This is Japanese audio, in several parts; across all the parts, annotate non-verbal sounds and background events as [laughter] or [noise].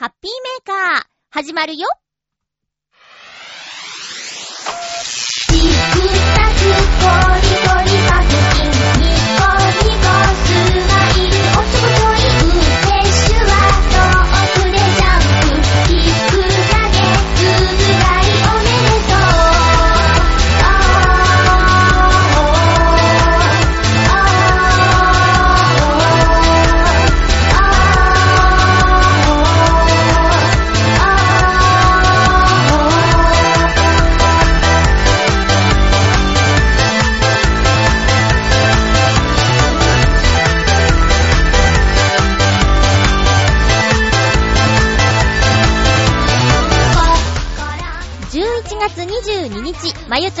ハッピーメーカー、始まるよ。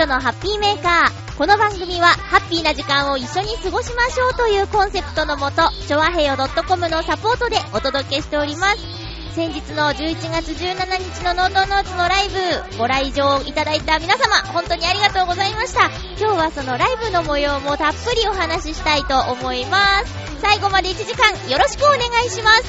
日、まゆちょのハッピーメーカー。この番組は、ハッピーな時間を一緒に過ごしましょうというコンセプトのもと、ちょわへよ .com のサポートでお届けしております。先日の11月17日のノートノーツのライブ、ご来場いただいた皆様、本当にありがとうございました。今日はそのライブの模様もたっぷりお話ししたいと思います。最後まで1時間よろしくお願いします。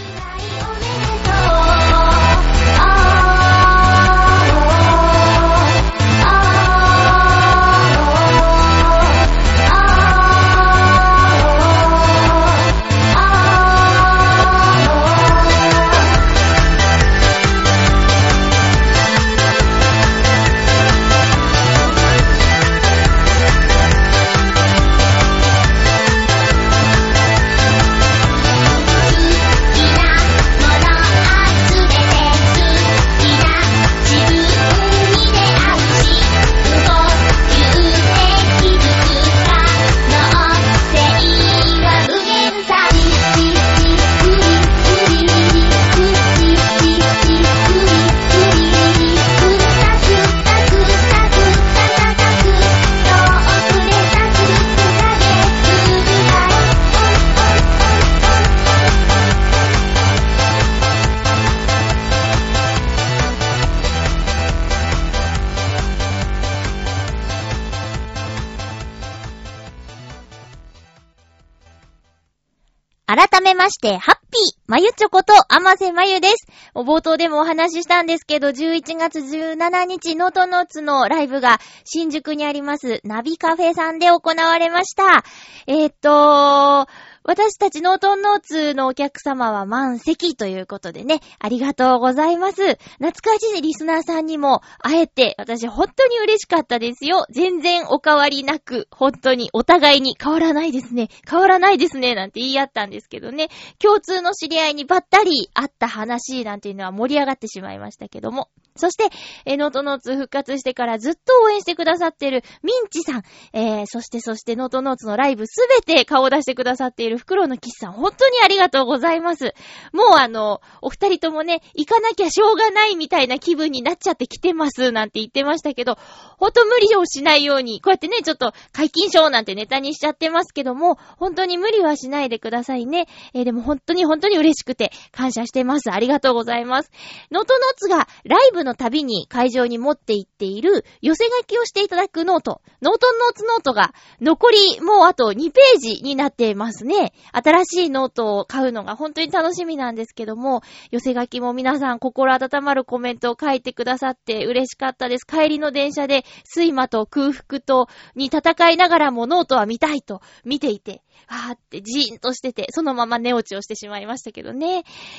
めまして、ハッピーまゆちょこと、あませまゆです。冒頭でもお話ししたんですけど、11月17日、ノートノーツのライブが新宿にあります、ナビカフェさんで行われました。えーっと、私たちノートノーツのお客様は満席ということでね、ありがとうございます。懐かしいリスナーさんにも会えて、私本当に嬉しかったですよ。全然お変わりなく、本当にお互いに変わらないですね、変わらないですね、なんて言い合ったんですけどね、共通の知り合いにばったり会った話なんていうのは盛り上がってしまいましたけども。そして、えーノートノーツ復活してからずっと応援してくださってるミンチさん、えー、そしてそしてノートノーツのライブすべて顔を出してくださっている袋のキスさん、本当にありがとうございます。もうあの、お二人ともね、行かなきゃしょうがないみたいな気分になっちゃってきてますなんて言ってましたけど、ほんと無理をしないように、こうやってね、ちょっと解禁賞なんてネタにしちゃってますけども、本当に無理はしないでくださいね。えーでも本当に本当に嬉しくて感謝してます。ありがとうございます。ノートノーツがライブのたびに会場に持って行っている寄せ書きをしていただくノート、ノートノーツノートが残りもうあと2ページになっていますね。新しいノートを買うのが本当に楽しみなんですけども、寄せ書きも皆さん心温まるコメントを書いてくださって嬉しかったです。帰りの電車で睡魔と空腹とに戦いながらもノートは見たいと見ていて、わーってじーんとしてて、そのまま寝落ちをしてしまいましたけどね。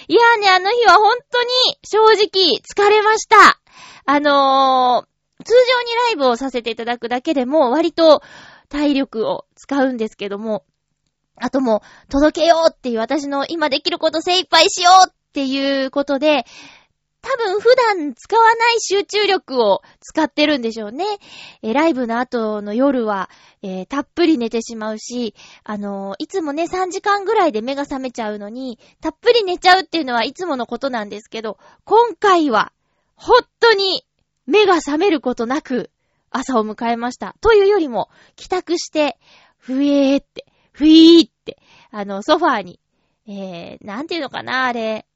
いやーね、あの日は本当に正直疲れました。あのー、通常にライブをさせていただくだけでも割と体力を使うんですけども、あともう届けようっていう私の今できること精一杯しようっていうことで、多分普段使わない集中力を使ってるんでしょうね。えライブの後の夜は、えーたっぷり寝てしまうし、あのーいつもね、3時間ぐらいで目が覚めちゃうのに、たっぷり寝ちゃうっていうのはいつものことなんですけど、今回は、本当に目が覚めることなく朝を迎えました。というよりも、帰宅して、ふえーって、ふいーって、あの、ソファーに、えー、なんていうのかな、あれ、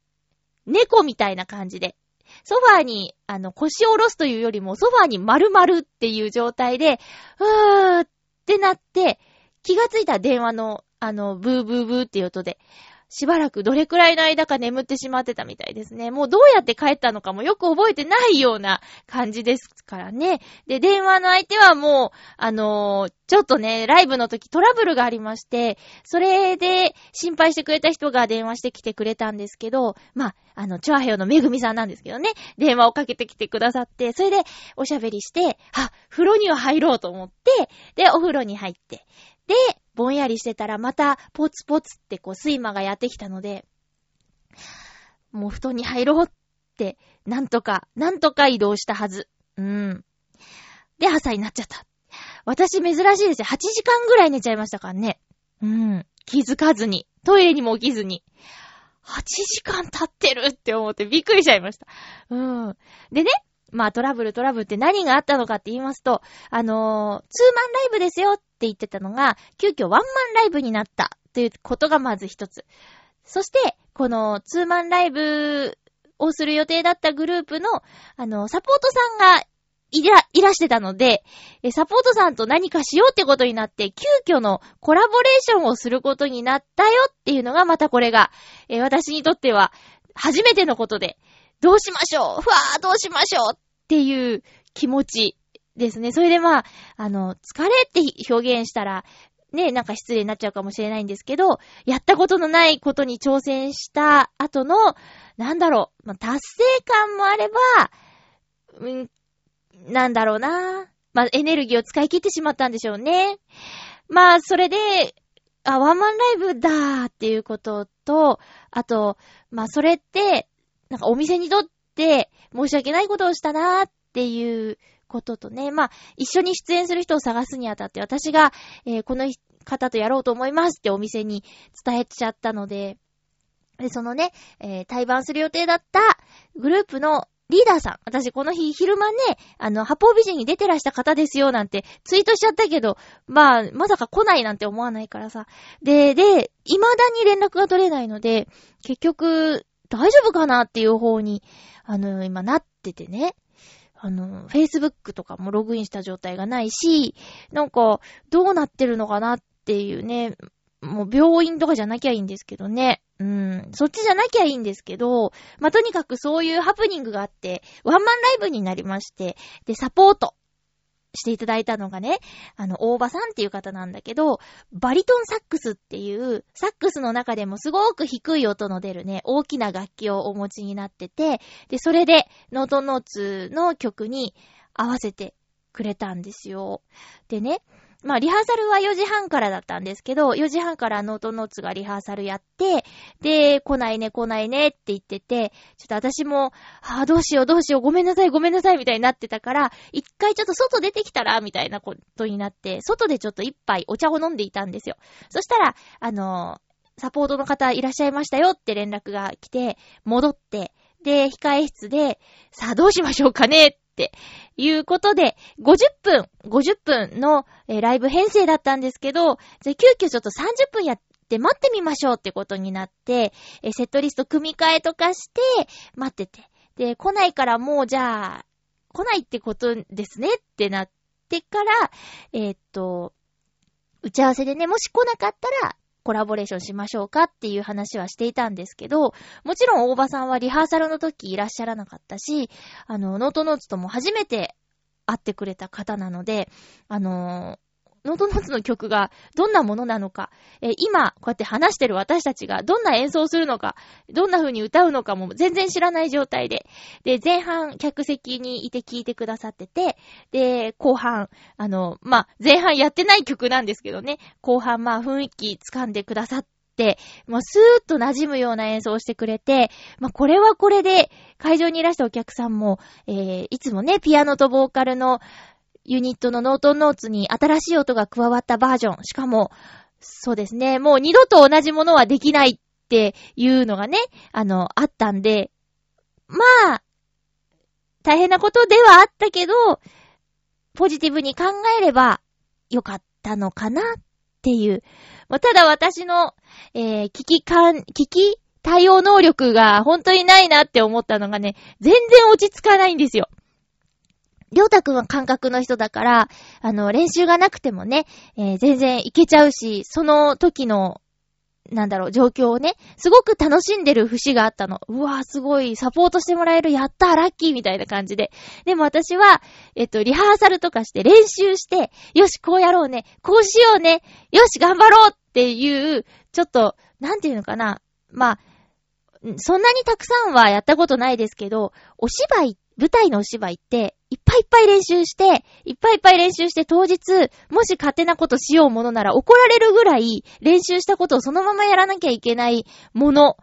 猫みたいな感じで、ソファーに、あの、腰を下ろすというよりも、ソファーに丸々っていう状態で、うーってなって、気がついたら電話の、あの、ブーブーブーっていう音で、しばらくどれくらいの間か眠ってしまってたみたいですね。もうどうやって帰ったのかもよく覚えてないような感じですからね。で、電話の相手はもう、あのーちょっとね、ライブの時トラブルがありまして、それで心配してくれた人が電話してきてくれたんですけど、まあ、あの、チュアヘヨのめぐみさんなんですけどね、電話をかけてきてくださって、それでおしゃべりして、あ、風呂には入ろうと思って、で、お風呂に入って、で、ぼんやりしてたらまたポツポツってこう睡魔がやってきたので、もう布団に入ろうって、なんとか、なんとか移動したはず。うん。で、朝になっちゃった。私珍しいですよ。8時間ぐらい寝ちゃいましたからね。うん。気づかずに。トイレにも起きずに。8時間経ってるって思ってびっくりしちゃいました。うん。でね、まあトラブルトラブルって何があったのかって言いますと、あのーツーマンライブですよっって言ってたのが、急遽ワンマンライブになったということがまず一つ。そして、このツーマンライブをする予定だったグループの、あの、サポートさんがいら、いらしてたので、サポートさんと何かしようってことになって、急遽のコラボレーションをすることになったよっていうのが、またこれが、え私にとっては、初めてのことで、どうしましょうふわーどうしましょうっていう気持ちですね。それでまあ、あの、疲れって表現したら、ね、なんか失礼になっちゃうかもしれないんですけど、やったことのないことに挑戦した後の、なんだろう、まあ、達成感もあれば、うん、なんだろうな。まあ、エネルギーを使い切ってしまったんでしょうね。まあ、それで、あ、ワンマンライブだーっていうことと、あと、まあ、それって、なんかお店にとって申し訳ないことをしたなーっていうこととね、まあ、一緒に出演する人を探すにあたって、私が、えーこの方とやろうと思いますってお店に伝えちゃったので、で、そのね、えー対バンする予定だったグループのリーダーさん。私この日昼間ね、あの、八方美人に出てらした方ですよなんてツイートしちゃったけど、まあ、まさか来ないなんて思わないからさ。で、で、未だに連絡が取れないので、結局、大丈夫かなっていう方に、あの、今なっててね。あの、Facebook とかもログインした状態がないし、なんか、どうなってるのかなっていうね、もう病院とかじゃなきゃいいんですけどね。うん。そっちじゃなきゃいいんですけど、まあ、とにかくそういうハプニングがあって、ワンマンライブになりまして、で、サポートしていただいたのがね、あの、大場さんっていう方なんだけど、バリトンサックスっていう、サックスの中でもすごく低い音の出るね、大きな楽器をお持ちになってて、で、それで、ノートノーツの曲に合わせてくれたんですよ。でね、まあ、リハーサルは4時半からだったんですけど、4時半からノートノーツがリハーサルやって、で、来ないね、来ないねって言ってて、ちょっと私も、ああ、どうしよう、どうしよう、ごめんなさい、ごめんなさい、みたいになってたから、一回ちょっと外出てきたら、みたいなことになって、外でちょっと一杯お茶を飲んでいたんですよ。そしたら、あのサポートの方いらっしゃいましたよって連絡が来て、戻って、で、控え室で、さあどうしましょうかねっていうことで、50分、50分の、えーライブ編成だったんですけど、急遽ちょっと30分やって待ってみましょうってことになって、えーセットリスト組み替えとかして、待ってて。で、来ないからもうじゃあ、来ないってことですねってなってから、えーっと、打ち合わせでね、もし来なかったら、コラボレーションしましょうかっていう話はしていたんですけど、もちろん大場さんはリハーサルの時いらっしゃらなかったし、あの、ノートノーツとも初めて会ってくれた方なので、あのノートノーツの曲がどんなものなのか、えー今、こうやって話してる私たちがどんな演奏するのか、どんな風に歌うのかも全然知らない状態で、で、前半客席にいて聴いてくださってて、で、後半、あの、まあ、前半やってない曲なんですけどね、後半、まあ、雰囲気掴んでくださって、もうスーッと馴染むような演奏をしてくれて、まあ、これはこれで、会場にいらしたお客さんも、えー、いつもね、ピアノとボーカルのユニットのノートンノーツに新しい音が加わったバージョン。しかも、そうですね、もう二度と同じものはできないっていうのがね、あの、あったんで、まあ、大変なことではあったけど、ポジティブに考えればよかったのかなっていう。まあただ私の、えー、危機感、危機対応能力が本当にないなって思ったのがね、全然落ち着かないんですよ。りょうたくんは感覚の人だから、あの、練習がなくてもね、えー全然いけちゃうし、その時の、なんだろう、状況をね、すごく楽しんでる節があったの。うわぁ、すごい、サポートしてもらえる、やったー、ラッキーみたいな感じで。でも私は、えっと、リハーサルとかして練習して、よし、こうやろうね、こうしようね、よし、頑張ろうっていう、ちょっと、なんていうのかな。まあ、そんなにたくさんはやったことないですけど、お芝居、舞台のお芝居って、いっぱいいっぱい練習して、いっぱいいっぱい練習して当日、もし勝手なことしようものなら怒られるぐらい練習したことをそのままやらなきゃいけないもの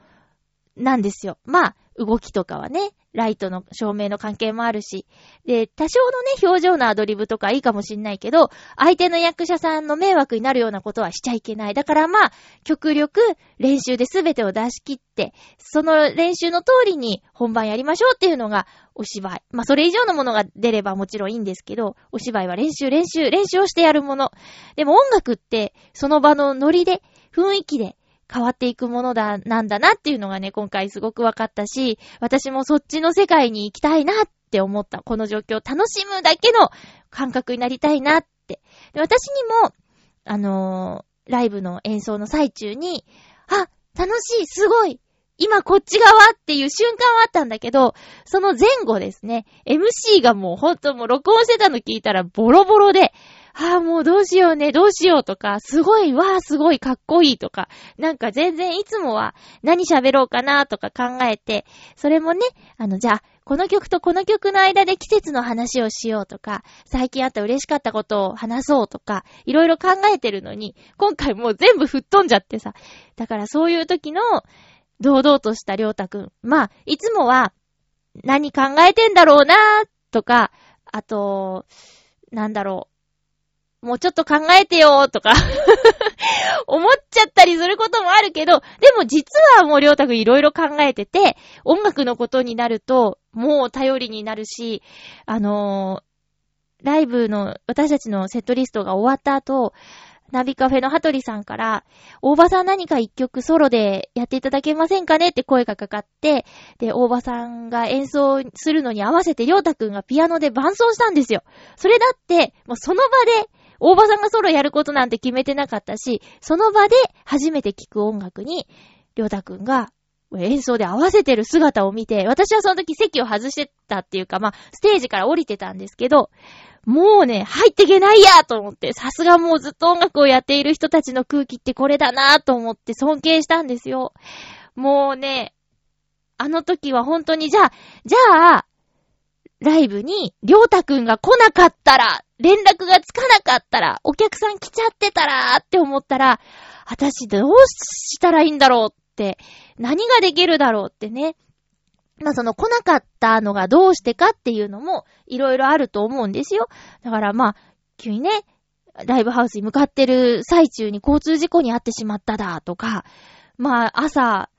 なんですよ。まあ、動きとかはね、ライトの照明の関係もあるし。で、多少のね、表情のアドリブとかいいかもしんないけど、相手の役者さんの迷惑になるようなことはしちゃいけない。だからまあ、極力練習で全てを出し切って、その練習の通りに本番やりましょうっていうのがお芝居。まあ、それ以上のものが出ればもちろんいいんですけど、お芝居は練習、練習、練習をしてやるもの。でも音楽って、その場のノリで、雰囲気で、変わっていくものだ、なんだなっていうのがね、今回すごく分かったし、私もそっちの世界に行きたいなって思った。この状況を楽しむだけの感覚になりたいなって。で私にも、あのー、ライブの演奏の最中に、あ、楽しい、すごい、今こっち側っていう瞬間はあったんだけど、その前後ですね、MC がもうほんともう録音してたの聞いたらボロボロで、ああ、もうどうしようね、どうしようとか、すごい、わあ、すごい、かっこいいとか、なんか全然いつもは何喋ろうかなとか考えて、それもね、あの、じゃあ、この曲とこの曲の間で季節の話をしようとか、最近あった嬉しかったことを話そうとか、いろいろ考えてるのに、今回もう全部吹っ飛んじゃってさ。だからそういう時の、堂々としたりょうたくん。まあ、いつもは、何考えてんだろうなとか、あと、なんだろう。もうちょっと考えてよーとか [laughs] 思っちゃったりすることもあるけど、でも実はもうりょうたくんいろいろ考えてて、音楽のことになると、もう頼りになるし、あのー、ライブの私たちのセットリストが終わった後、ナビカフェのハトリさんから、大場さん何か一曲ソロでやっていただけませんかね？って声がかかって、で、大場さんが演奏するのに合わせてりょうたくんがピアノで伴奏したんですよ。それだって、もうその場で、大場さんがソロやることなんて決めてなかったし、その場で初めて聴く音楽に、りょうたくんが演奏で合わせてる姿を見て、私はその時席を外してたっていうか、まあ、ステージから降りてたんですけど、もうね、入ってけないやと思って、さすがもうずっと音楽をやっている人たちの空気ってこれだなと思って尊敬したんですよ。もうね、あの時は本当に、じゃあ、じゃあ、ライブに、りょうたくんが来なかったら、連絡がつかなかったら、お客さん来ちゃってたらって思ったら、私どうしたらいいんだろう、何ができるだろうってね。まあその来なかったのがどうしてかっていうのもいろいろあると思うんですよ。だからまあ、急にね、ライブハウスに向かってる最中に交通事故に遭ってしまっただとか、まあ朝、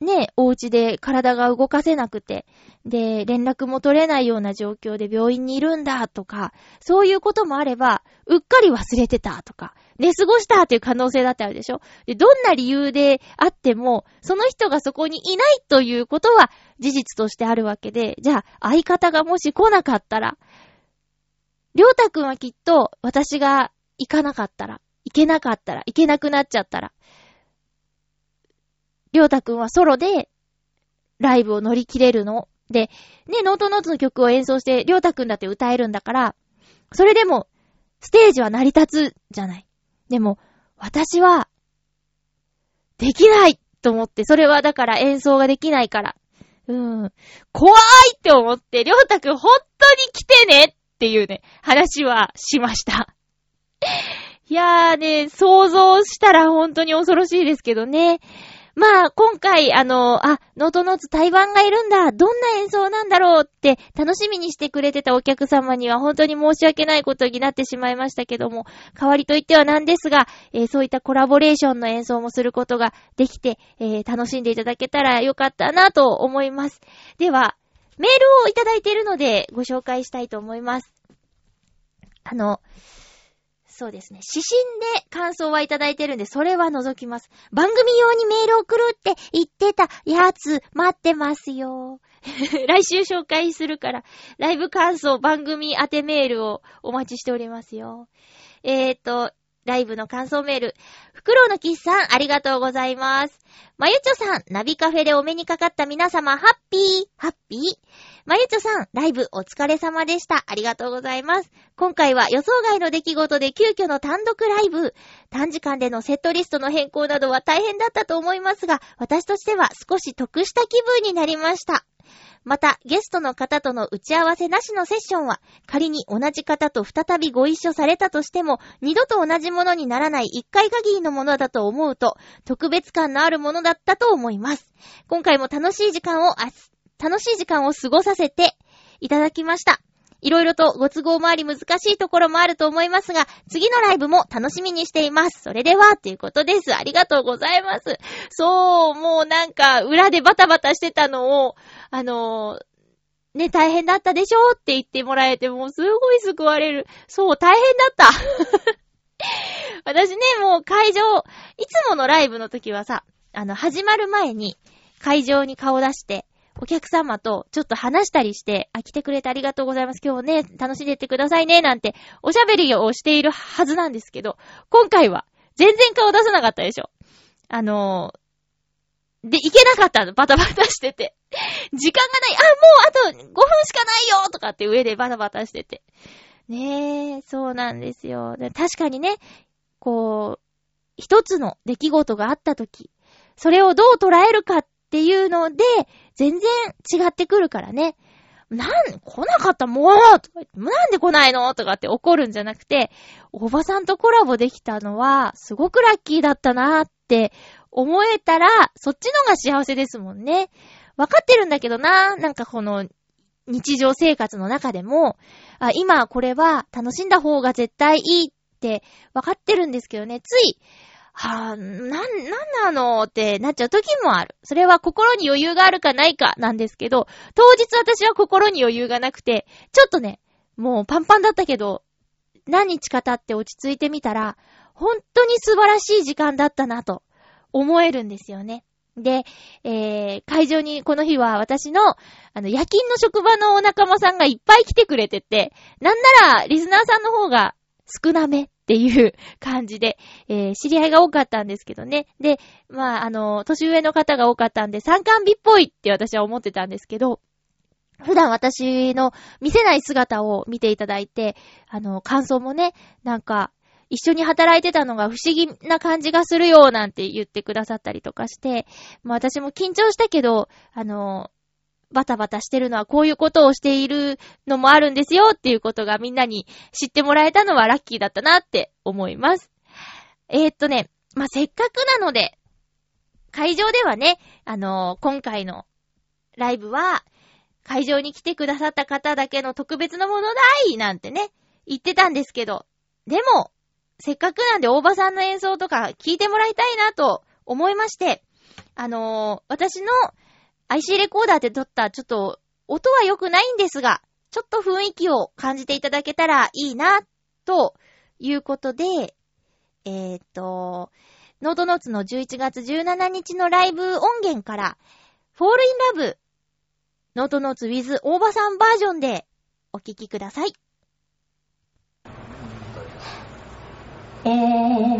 ね、お家で体が動かせなくて、で、連絡も取れないような状況で病院にいるんだとか、そういうこともあれば、うっかり忘れてたとか、寝過ごしたっていう可能性だってあるでしょ？で、どんな理由であっても、その人がそこにいないということは事実としてあるわけで、じゃあ、相方がもし来なかったら、りょうたくんはきっと、私が行かなかったら、行けなかったら、行けなくなっちゃったら、りょうたくんはソロで、ライブを乗り切れるの。で、ね、ノートノーツの曲を演奏して、りょうたくんだって歌えるんだから、それでも、ステージは成り立つじゃない。でも、私は、できないと思って、それはだから演奏ができないから。うん。怖いって思って、りょうたくん本当に来てねっていうね、話はしました。いやーね、想像したら本当に恐ろしいですけどね。まあ、今回、あの、あ、ノートノーツ台湾がいるんだ、どんな演奏なんだろうって楽しみにしてくれてたお客様には本当に申し訳ないことになってしまいましたけども、代わりといってはなんですが、えー、そういったコラボレーションの演奏もすることができて、えー、楽しんでいただけたらよかったなと思います。では、メールをいただいているのでご紹介したいと思います。あの、そうですね。指針で感想はいただいてるんで、それは覗きます。番組用にメール送るって言ってたやつ、待ってますよ。[laughs] 来週紹介するから、ライブ感想、番組宛てメールをお待ちしておりますよ。えーと、ライブの感想メール。フクロウのキスさん、ありがとうございます。まゆちょさん、ナビカフェでお目にかかった皆様、ハッピー、ハッピー。まゆちょさん、ライブお疲れ様でした。ありがとうございます。今回は予想外の出来事で急遽の単独ライブ。短時間でのセットリストの変更などは大変だったと思いますが、私としては少し得した気分になりました。また、ゲストの方との打ち合わせなしのセッションは、仮に同じ方と再びご一緒されたとしても、二度と同じものにならない一回限りのものだと思うと、特別感のあるものだったと思います。今回も楽しい時間を、楽しい時間を過ごさせていただきました。いろいろとご都合もあり難しいところもあると思いますが、次のライブも楽しみにしています。それでは、ということです。ありがとうございます。そう、もうなんか、裏でバタバタしてたのを、あのーね、大変だったでしょって言ってもらえて、もうすごい救われる。そう、大変だった。[laughs] 私ね、もう会場、いつものライブの時はさ、あの、始まる前に会場に顔出して、お客様とちょっと話したりして、あ、来てくれてありがとうございます。今日ね、楽しんでってくださいね、なんて、おしゃべりをしているはずなんですけど、今回は、全然顔出さなかったでしょ。あのーで、行けなかったの。バタバタしてて。[laughs] 時間がない。あ、もうあと5分しかないよとかって上でバタバタしてて。ねえ、そうなんですよ。確かにね、こう、一つの出来事があったとき、それをどう捉えるかっていうので、全然違ってくるからね。なん、来なかったもうとか言ってなんで来ないのとかって怒るんじゃなくて、おばさんとコラボできたのは、すごくラッキーだったなーって思えたら、そっちのが幸せですもんね。わかってるんだけどな、なんかこの、日常生活の中でも、あ、今これは楽しんだ方が絶対いいってわかってるんですけどね、つい、はぁ、なん、なんなのってなっちゃう時もある。それは心に余裕があるかないかなんですけど、当日私は心に余裕がなくて、ちょっとね、もうパンパンだったけど、何日か経って落ち着いてみたら、本当に素晴らしい時間だったなと思えるんですよね。で、えー、会場にこの日は私の、あの、夜勤の職場のお仲間さんがいっぱい来てくれてて、なんなら、リスナーさんの方が少なめっていう感じで、えー、知り合いが多かったんですけどね。で、まあ、あの、年上の方が多かったんで、参観日っぽいって私は思ってたんですけど、普段私の見せない姿を見ていただいて、あの、感想もね、なんか、一緒に働いてたのが不思議な感じがするよ、なんて言ってくださったりとかして、まあ私も緊張したけど、あの、バタバタしてるのはこういうことをしているのもあるんですよっていうことがみんなに知ってもらえたのはラッキーだったなって思います。えー、っとね、まあ、せっかくなので、会場ではね、あの今回のライブは、会場に来てくださった方だけの特別なものないなんてね、言ってたんですけど、でも、せっかくなんで大場さんの演奏とか聞いてもらいたいなと思いまして、あのー私の IC レコーダーで撮ったちょっと音は良くないんですが、ちょっと雰囲気を感じていただけたらいいな、ということで、えーっと、ノートノーツの11月17日のライブ音源から、Fall in Love ノートノーツ with 大場さんバージョンでお聴きください。絵本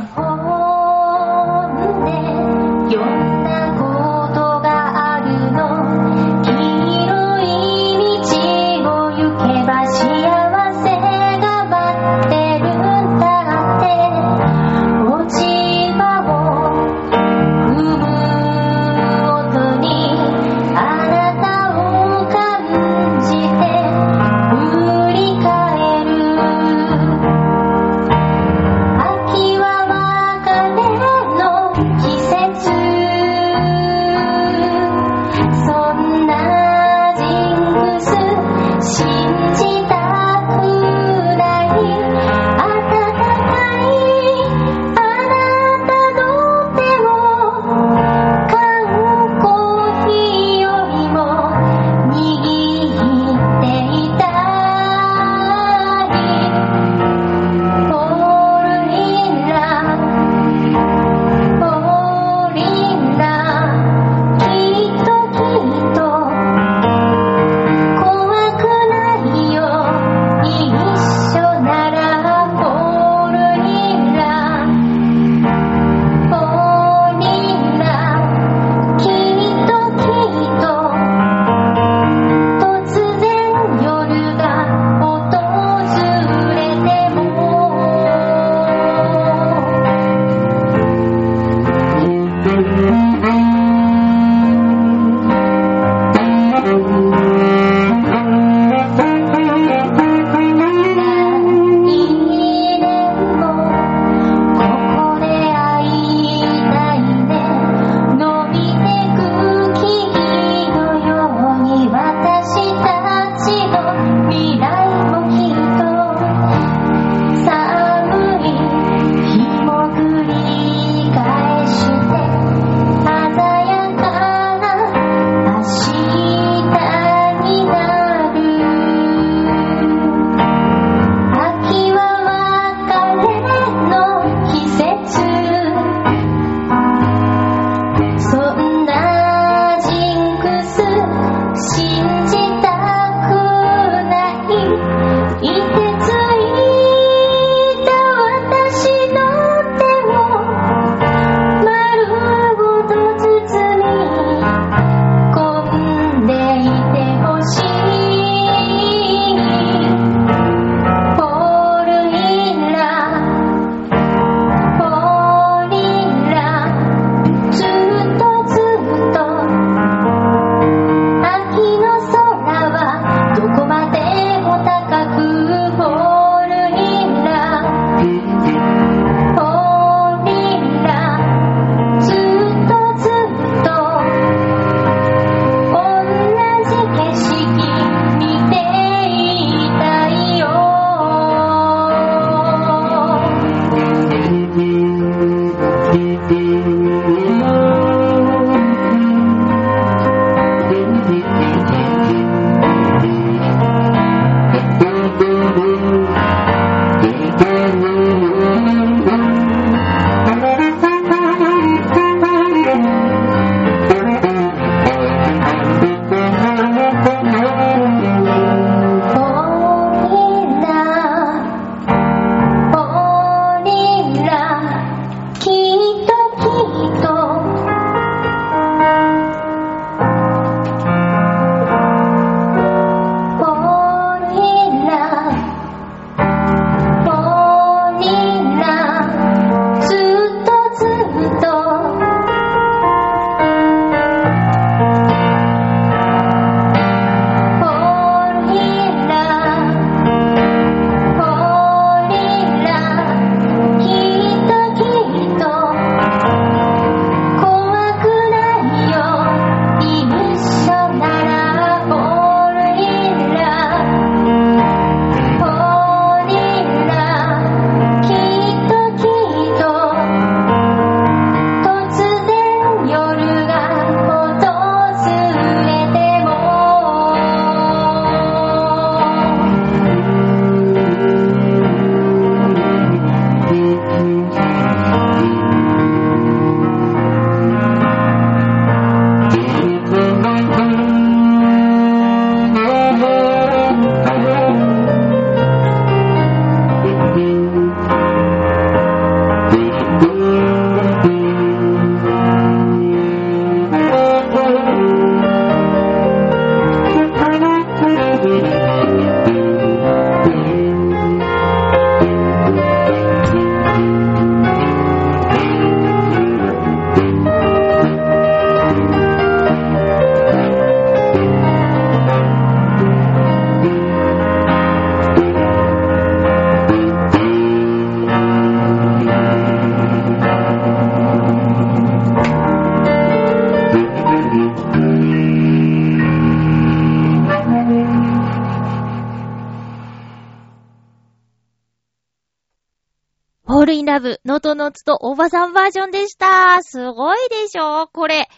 ブ、ノートノーツとおばさんバージョンでした。すごいでしょ？これ、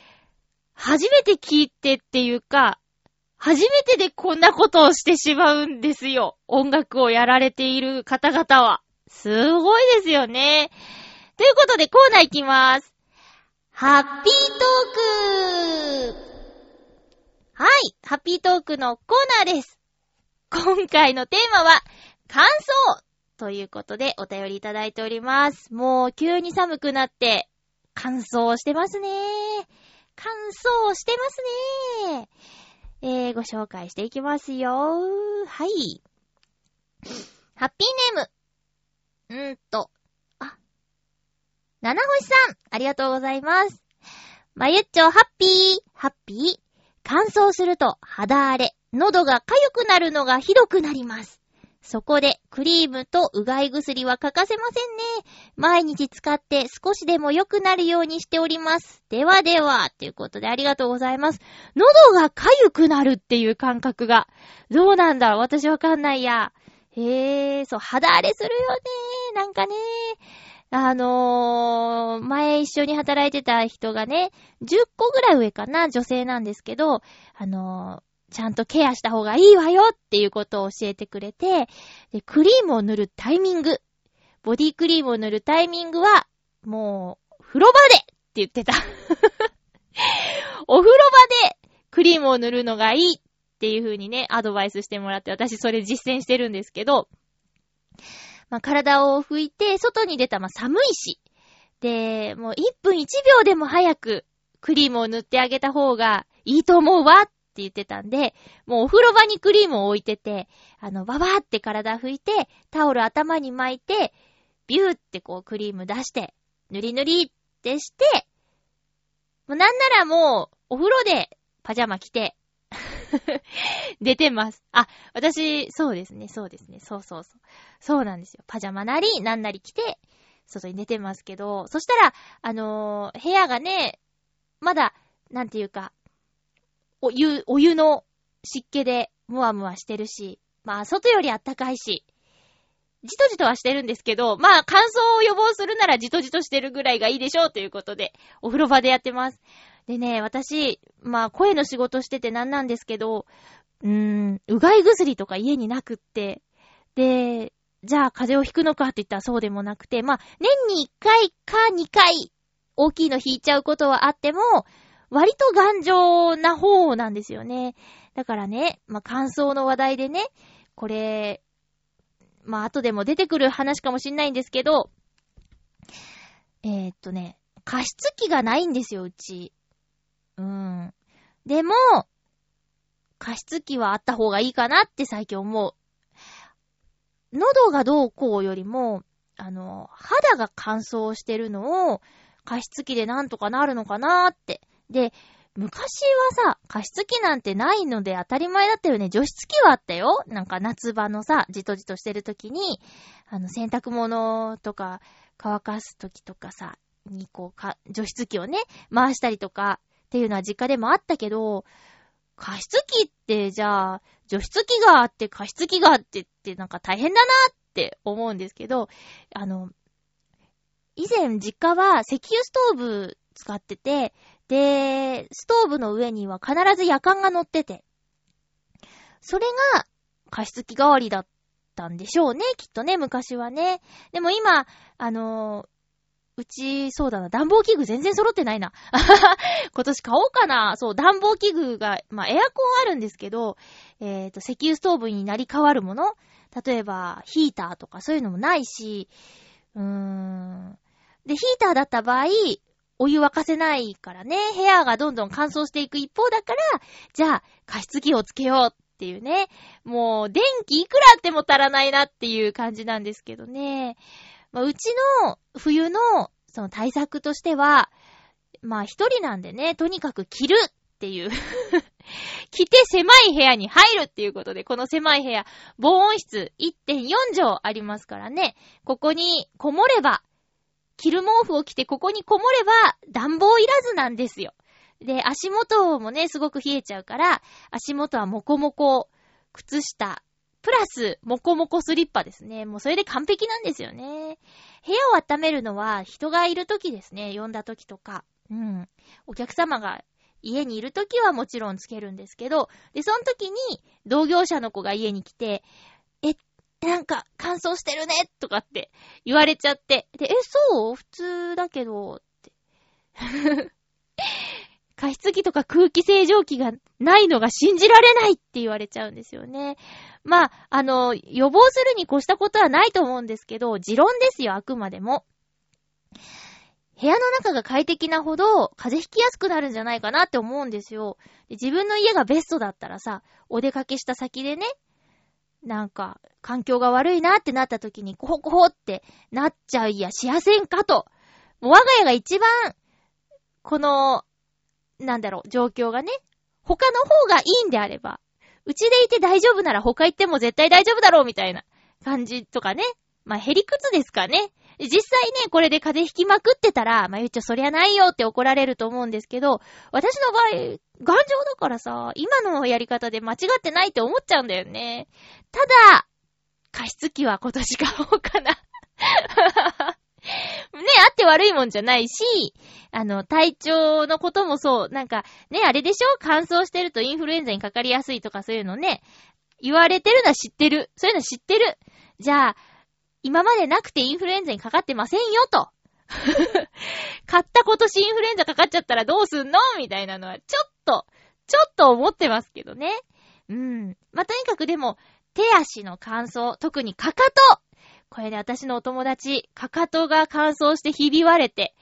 初めて聞いてっていうか、初めてでこんなことをしてしまうんですよ。音楽をやられている方々は。すごいですよね。ということでコーナーいきます。ハッピートークはい、ハッピートークのコーナーです。今回のテーマは、感想ということでお便りいただいております。もう急に寒くなって、乾燥してますね。乾燥してますね。えー、ご紹介していきますよ。はい。ハッピーネーム。うーと、あ、七星さん、ありがとうございます。まゆっちょ、ハッピー、ハッピー。乾燥すると肌荒れ、喉が痒くなるのがひどくなります。そこで、クリームとうがい薬は欠かせませんね。毎日使って少しでも良くなるようにしております。ではでは、ということでありがとうございます。喉が痒くなるっていう感覚が。どうなんだろう私わかんないや。へえ、そう、肌荒れするよね。なんかね。あのー、前一緒に働いてた人がね、10個ぐらい上かな、女性なんですけど、あの、ちゃんとケアした方がいいわよっていうことを教えてくれて、で、クリームを塗るタイミング、ボディクリームを塗るタイミングは、もう、風呂場でって言ってた。[laughs] お風呂場でクリームを塗るのがいいっていう風にね、アドバイスしてもらって、私それ実践してるんですけど、まあ、体を拭いて、外に出た、ま、寒いし。で、もう1分1秒でも早くクリームを塗ってあげた方がいいと思うわっって言ってたんで、もうお風呂場にクリームを置いてて、あの、ババーって体拭いて、タオル頭に巻いて、ビューってこうクリーム出して、塗り塗りってして、もうなんならもう、お風呂でパジャマ着て、[laughs] 出てます。あ、私、そうですね、そうですね、そうそうそう。そうなんですよ。パジャマなり、なんなり着て、外に出てますけど、そしたら、あのー部屋がね、まだ、なんていうか、お湯、お湯の湿気で、ムワムワしてるし、まあ、外よりあったかいし、じとじとはしてるんですけど、まあ、乾燥を予防するならじとじとしてるぐらいがいいでしょうということで、お風呂場でやってます。でね、私、まあ、声の仕事しててなんなんですけど、うーん、うがい薬とか家になくって、で、じゃあ風邪をひくのかって言ったらそうでもなくて、まあ、年に1回か2回、大きいの引いちゃうことはあっても、割と頑丈な方なんですよね。だからね、まあ、乾燥の話題でね、これ、まあ、後でも出てくる話かもしんないんですけど、えー、っとね、加湿器がないんですよ、うち。うん。でも、加湿器はあった方がいいかなって最近思う。喉がどうこうよりも、あの、肌が乾燥してるのを加湿器でなんとかなるのかなーって。で、昔はさ、加湿器なんてないので当たり前だったよね。除湿器はあったよ。なんか夏場のさ、じとじとしてる時に、あの、洗濯物とか乾かす時とかさ、にこうか、除湿器をね、回したりとかっていうのは実家でもあったけど、加湿器ってじゃあ、除湿器があって加湿器があってってなんか大変だなって思うんですけど、あの、以前実家は石油ストーブ使ってて、で、ストーブの上には必ず夜間が乗ってて、それが加湿器代わりだったんでしょうね、きっとね、昔はね。でも今、あのうち、そうだな、暖房器具全然揃ってないな。[laughs] 今年買おうかな。そう、暖房器具が、まあ、エアコンあるんですけど、えっ、と、石油ストーブになり変わるもの例えば、ヒーターとかそういうのもないし、うーん。で、ヒーターだった場合、お湯沸かせないからね、部屋がどんどん乾燥していく一方だから、じゃあ、加湿器をつけようっていうね。もう、電気いくらあっても足らないなっていう感じなんですけどね。まあ、うちの冬のその対策としては、まあ一人なんでね、とにかく着るっていう。[laughs] 着て狭い部屋に入るっていうことで、この狭い部屋、防音室1.4畳ありますからね、ここにこもれば、着る毛布を着てここにこもれば暖房いらずなんですよ。で、足元もね、すごく冷えちゃうから、足元はもこもこ、靴下、プラス、モコモコスリッパですね。もうそれで完璧なんですよね。部屋を温めるのは人がいる時ですね。呼んだ時とか。うん。お客様が家にいる時はもちろんつけるんですけど、で、その時に同業者の子が家に来て、なんか乾燥してるねとかって言われちゃって、で、え、そう？普通だけど、って。[laughs] 加湿器とか空気清浄機がないのが信じられないって言われちゃうんですよね。まあ、あの、予防するに越したことはないと思うんですけど、持論ですよ、あくまでも。部屋の中が快適なほど風邪ひきやすくなるんじゃないかなって思うんですよ。自分の家がベストだったらさ、お出かけした先でね、なんか、環境が悪いなってなった時に、コホコホってなっちゃいやしやせんかと。もう我が家が一番、この、なんだろう、状況がね、他の方がいいんであれば、うちでいて大丈夫なら他行っても絶対大丈夫だろうみたいな感じとかね。まあ、ヘリクツですかね。実際ね、これで風邪ひきまくってたら、まあ、言っちゃそりゃないよって怒られると思うんですけど、私の場合、頑丈だからさ、今のやり方で間違ってないって思っちゃうんだよね。ただ、加湿器は今年買おうかな。[laughs] ね、あって悪いもんじゃないし、あの、体調のこともそう、なんか、ね、あれでしょ？乾燥してるとインフルエンザにかかりやすいとかそういうのね、言われてるのは知ってる。そういうの知ってる。じゃあ、今までなくてインフルエンザにかかってませんよ、と。[laughs] 買った今年インフルエンザかかっちゃったらどうすんのみたいなのは、ちょっと、ちょっと思ってますけどね。うん。まあ、とにかくでも、手足の乾燥、特にかかとこれで私のお友達、かかとが乾燥してひび割れて、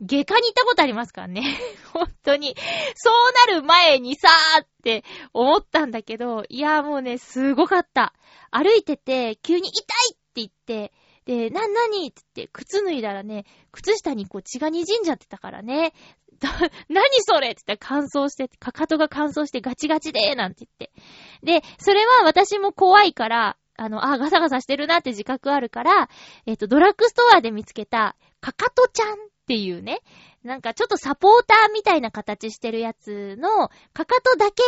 外科に行ったことありますからね。[laughs] 本当に。そうなる前にさーって思ったんだけど、いやもうね、すごかった。歩いてて、急に痛いって言って、で、な、なにって言って、靴脱いだらね、靴下にこう血が滲んじゃってたからね。[laughs] 何それ？って言ったら乾燥して、かかとが乾燥してガチガチでーなんて言って。で、それは私も怖いから、あの、あ、ガサガサしてるなって自覚あるから、えっ、と、ドラッグストアで見つけた、かかとちゃんっていうね、なんかちょっとサポーターみたいな形してるやつの、かかとだけ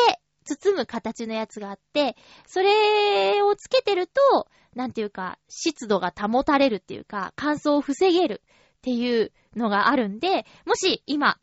包む形のやつがあって、それをつけてると、なんていうか、湿度が保たれるっていうか、乾燥を防げるっていうのがあるんで、もし今、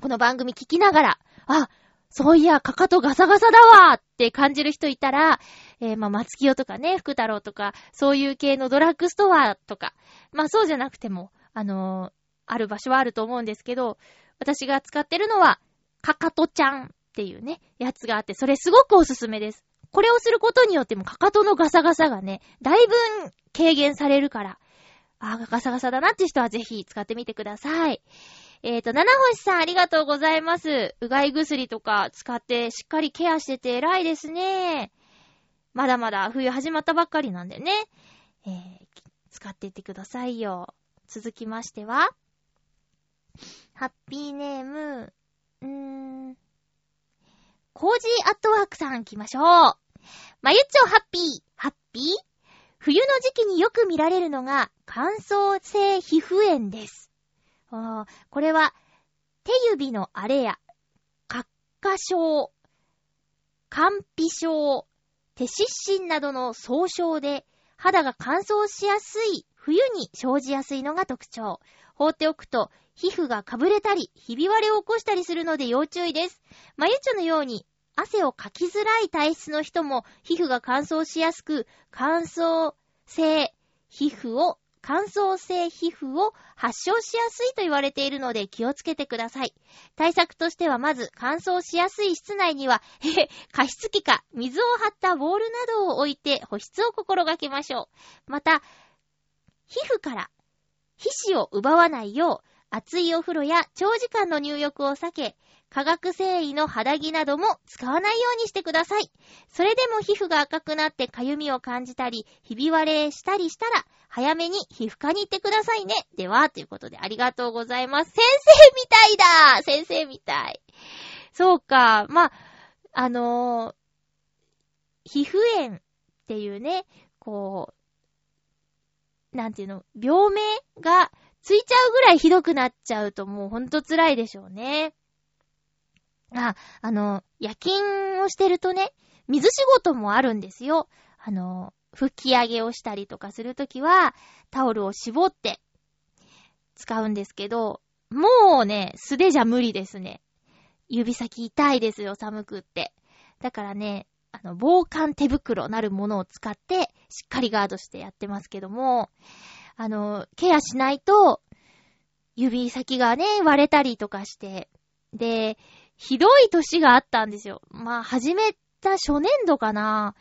この番組聞きながら、あ、そういや、かかとガサガサだわって感じる人いたら、えー、まあ、松清とかね、福太郎とか、そういう系のドラッグストアとか、まあ、そうじゃなくても、あのー、ある場所はあると思うんですけど、私が使ってるのは、かかとちゃん。っていうね、やつがあって、それすごくおすすめです。これをすることによっても、かかとのガサガサがね、だいぶ軽減されるから、あガサガサだなって人はぜひ使ってみてください。えっ、ー、と、七星さんありがとうございます。うがい薬とか使ってしっかりケアしてて偉いですね。まだまだ冬始まったばっかりなんでね。えー、使っていってくださいよ。続きましては、ハッピーネーム、うーん、コージーアットワークさん来ましょう。まゆっちょハッピー、ハッピー？冬の時期によく見られるのが乾燥性皮膚炎です。これは、手指の荒れや、角化症、肝皮症、手湿疹などの総称で、肌が乾燥しやすい冬に生じやすいのが特徴。放っておくと、皮膚がかぶれたり、ひび割れを起こしたりするので要注意です。まゆちょのように、汗をかきづらい体質の人も、皮膚が乾燥しやすく、乾燥性皮膚を乾燥性皮膚を発症しやすいと言われているので気をつけてください。対策としてはまず乾燥しやすい室内には、へへ、加湿器か水を張ったボールなどを置いて保湿を心がけましょう。また、皮膚から皮脂を奪わないよう、熱いお風呂や長時間の入浴を避け、化学繊維の肌着なども使わないようにしてください。それでも皮膚が赤くなって痒みを感じたり、ひび割れしたりしたら、早めに皮膚科に行ってくださいね。では、ということでありがとうございます。先生みたいだ先生みたい。そうか。まあ、あのー、皮膚炎っていうね、こう、なんていうの、病名がついちゃうぐらいひどくなっちゃうともうほんと辛いでしょうね。あ、あの、夜勤をしてるとね、水仕事もあるんですよ。あの、拭き上げをしたりとかするときは、タオルを絞って使うんですけど、もうね、素手じゃ無理ですね。指先痛いですよ、寒くって。だからね、あの、防寒手袋なるものを使って、しっかりガードしてやってますけども、あの、ケアしないと、指先がね、割れたりとかして、で、ひどい年があったんですよ。まあ、始めた初年度かな。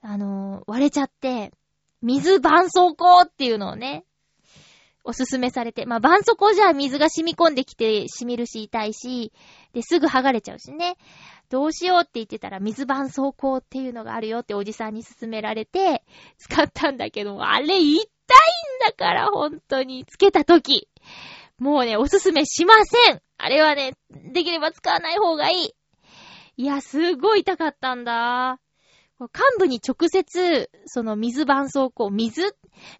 あの、割れちゃって、水絆創膏っていうのをね、おすすめされて。まあ、絆創膏じゃ水が染み込んできて染みるし痛いし、で、すぐ剥がれちゃうしね。どうしようって言ってたら水絆創膏っていうのがあるよっておじさんに勧められて、使ったんだけど、あれ痛痛いんだから、本当に。つけたとき。もうね、おすすめしませんあれはね、できれば使わない方がいい。いや、すごい痛かったんだ。幹部に直接、その水絆創膏、水、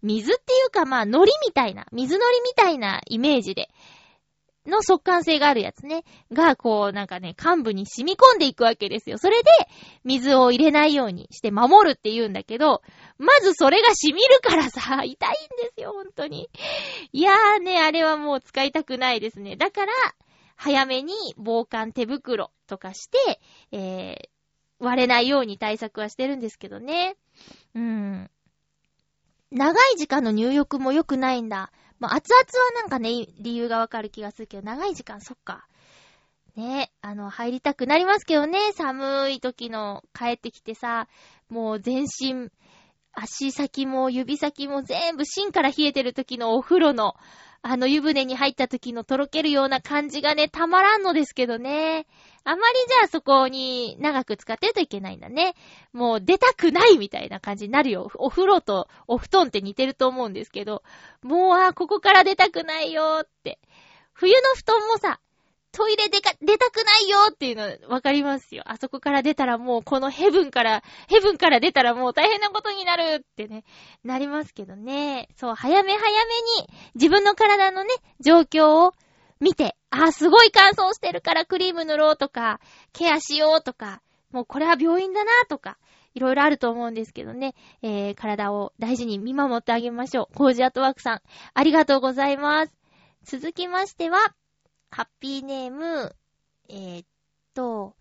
水っていうかまあ、糊みたいな、水糊みたいなイメージで、の速乾性があるやつね、が、こう、なんかね、幹部に染み込んでいくわけですよ。それで、水を入れないようにして守るって言うんだけど、まずそれが染みるからさ、痛いんですよ、ほんとに。いやーね、あれはもう使いたくないですね。だから、早めに防寒手袋とかして、えー、割れないように対策はしてるんですけどね。うん。長い時間の入浴も良くないんだ。まあ、熱々はなんかね、理由がわかる気がするけど、長い時間、そっか。ね、あの、入りたくなりますけどね、寒い時の帰ってきてさ、もう全身、足先も指先も全部芯から冷えてる時のお風呂の、あの湯船に入った時のとろけるような感じがね、たまらんのですけどね。あまりじゃあそこに長く使ってるといけないんだね。もう出たくないみたいな感じになるよ。お風呂とお布団って似てると思うんですけど、もうあ、ここから出たくないよって。冬の布団もさ、トイレでか、出たくないよっていうのわかりますよ。あそこから出たらもうこのヘブンから、ヘブンから出たらもう大変なことになるってね、なりますけどね。そう、早め早めに自分の体のね、状況を見て、あ、すごい乾燥してるからクリーム塗ろうとか、ケアしようとか、もうこれは病院だなとか、いろいろあると思うんですけどね、えー、体を大事に見守ってあげましょう。コージアットワークさん、ありがとうございます。続きましては、ハッピーネーム、えー、っと、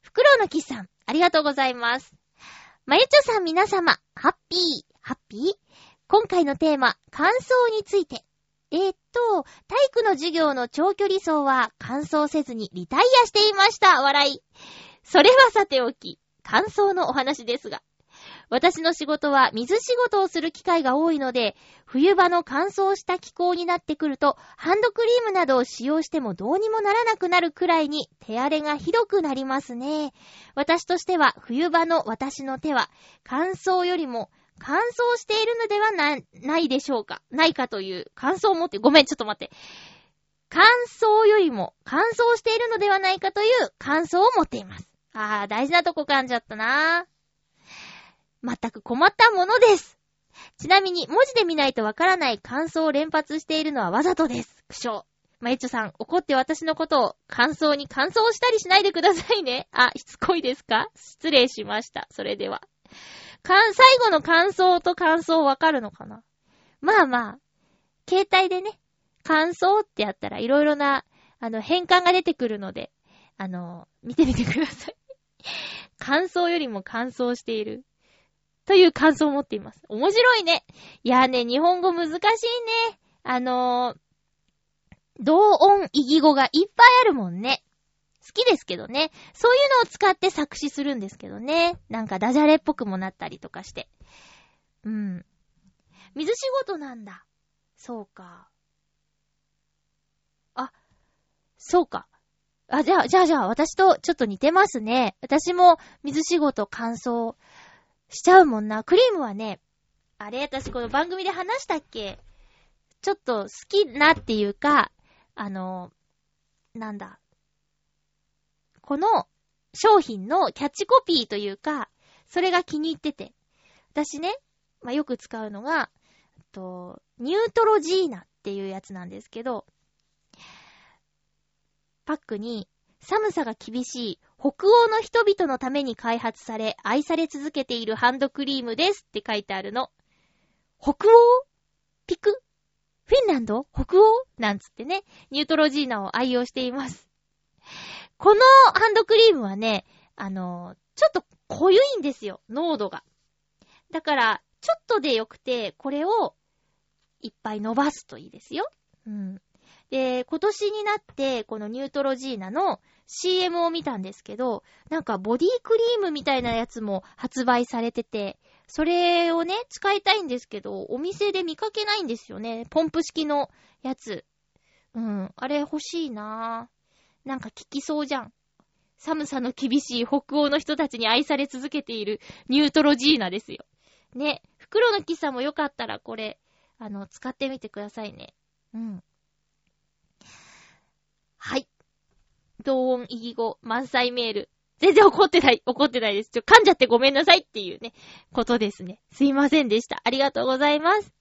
フクロウのキスさん、ありがとうございます。まゆちょさん皆様、ハッピー、ハッピー？今回のテーマ、乾燥について。えー、っと、体育の授業の長距離走は乾燥せずにリタイアしていました。笑い。それはさておき、乾燥のお話ですが。私の仕事は水仕事をする機会が多いので、冬場の乾燥した気候になってくると、ハンドクリームなどを使用してもどうにもならなくなるくらいに手荒れがひどくなりますね。私としては冬場の私の手は乾燥よりも乾燥しているのではな、ないでしょうかないかという乾燥を持って、ごめん、ちょっと待って。乾燥よりも乾燥しているのではないかという乾燥を持っています。あー、大事なとこ噛んじゃったな全く困ったものです。ちなみに、文字で見ないとわからない感想を連発しているのはわざとです。苦笑。まゆちょさん、怒って私のことを感想に感想したりしないでくださいね。あ、しつこいですか？失礼しました。それでは。かん、最後の感想と感想わかるのかな？まあまあ、携帯でね、感想ってやったらいろいろな、あの、変換が出てくるので、あの、見てみてください。[laughs] 感想よりも感想している。という感想を持っています。面白いね。いやーね、日本語難しいね。あのー、同音異義語がいっぱいあるもんね。好きですけどね。そういうのを使って作詞するんですけどね。なんかダジャレっぽくもなったりとかして。うん。水仕事なんだ。そうか。あ、そうか。あ、じゃあ、じゃあ、じゃあ、私とちょっと似てますね。私も水仕事乾燥しちゃうもんな。クリームはね、あれ私この番組で話したっけ？ちょっと好きなっていうか、あの、なんだ？この商品のキャッチコピーというか、それが気に入ってて。私ね、まあ、よく使うのが、と、ニュートロジーナっていうやつなんですけど、パックに寒さが厳しい北欧の人々のために開発され、愛され続けているハンドクリームですって書いてあるの。北欧?ピク?フィンランド?北欧?なんつってね、ニュートロジーナを愛用しています。このハンドクリームはね、あの、ちょっと濃ゆいんですよ、濃度が。だから、ちょっとでよくて、これをいっぱい伸ばすといいですよ。うん。で、今年になって、このニュートロジーナの CM を見たんですけど、なんかボディクリームみたいなやつも発売されてて、それをね、使いたいんですけど、お店で見かけないんですよね。ポンプ式のやつ。うん。あれ欲しいなぁ。なんか効きそうじゃん。寒さの厳しい北欧の人たちに愛され続けているニュートロジーナですよ。ね。袋の木さもよかったらこれ、あの、使ってみてくださいね。うん。はい。同音異義語満載メール。全然怒ってない、怒ってないです。ちょ、噛んじゃってごめんなさいっていうね、ことですね。すいませんでした。ありがとうございます。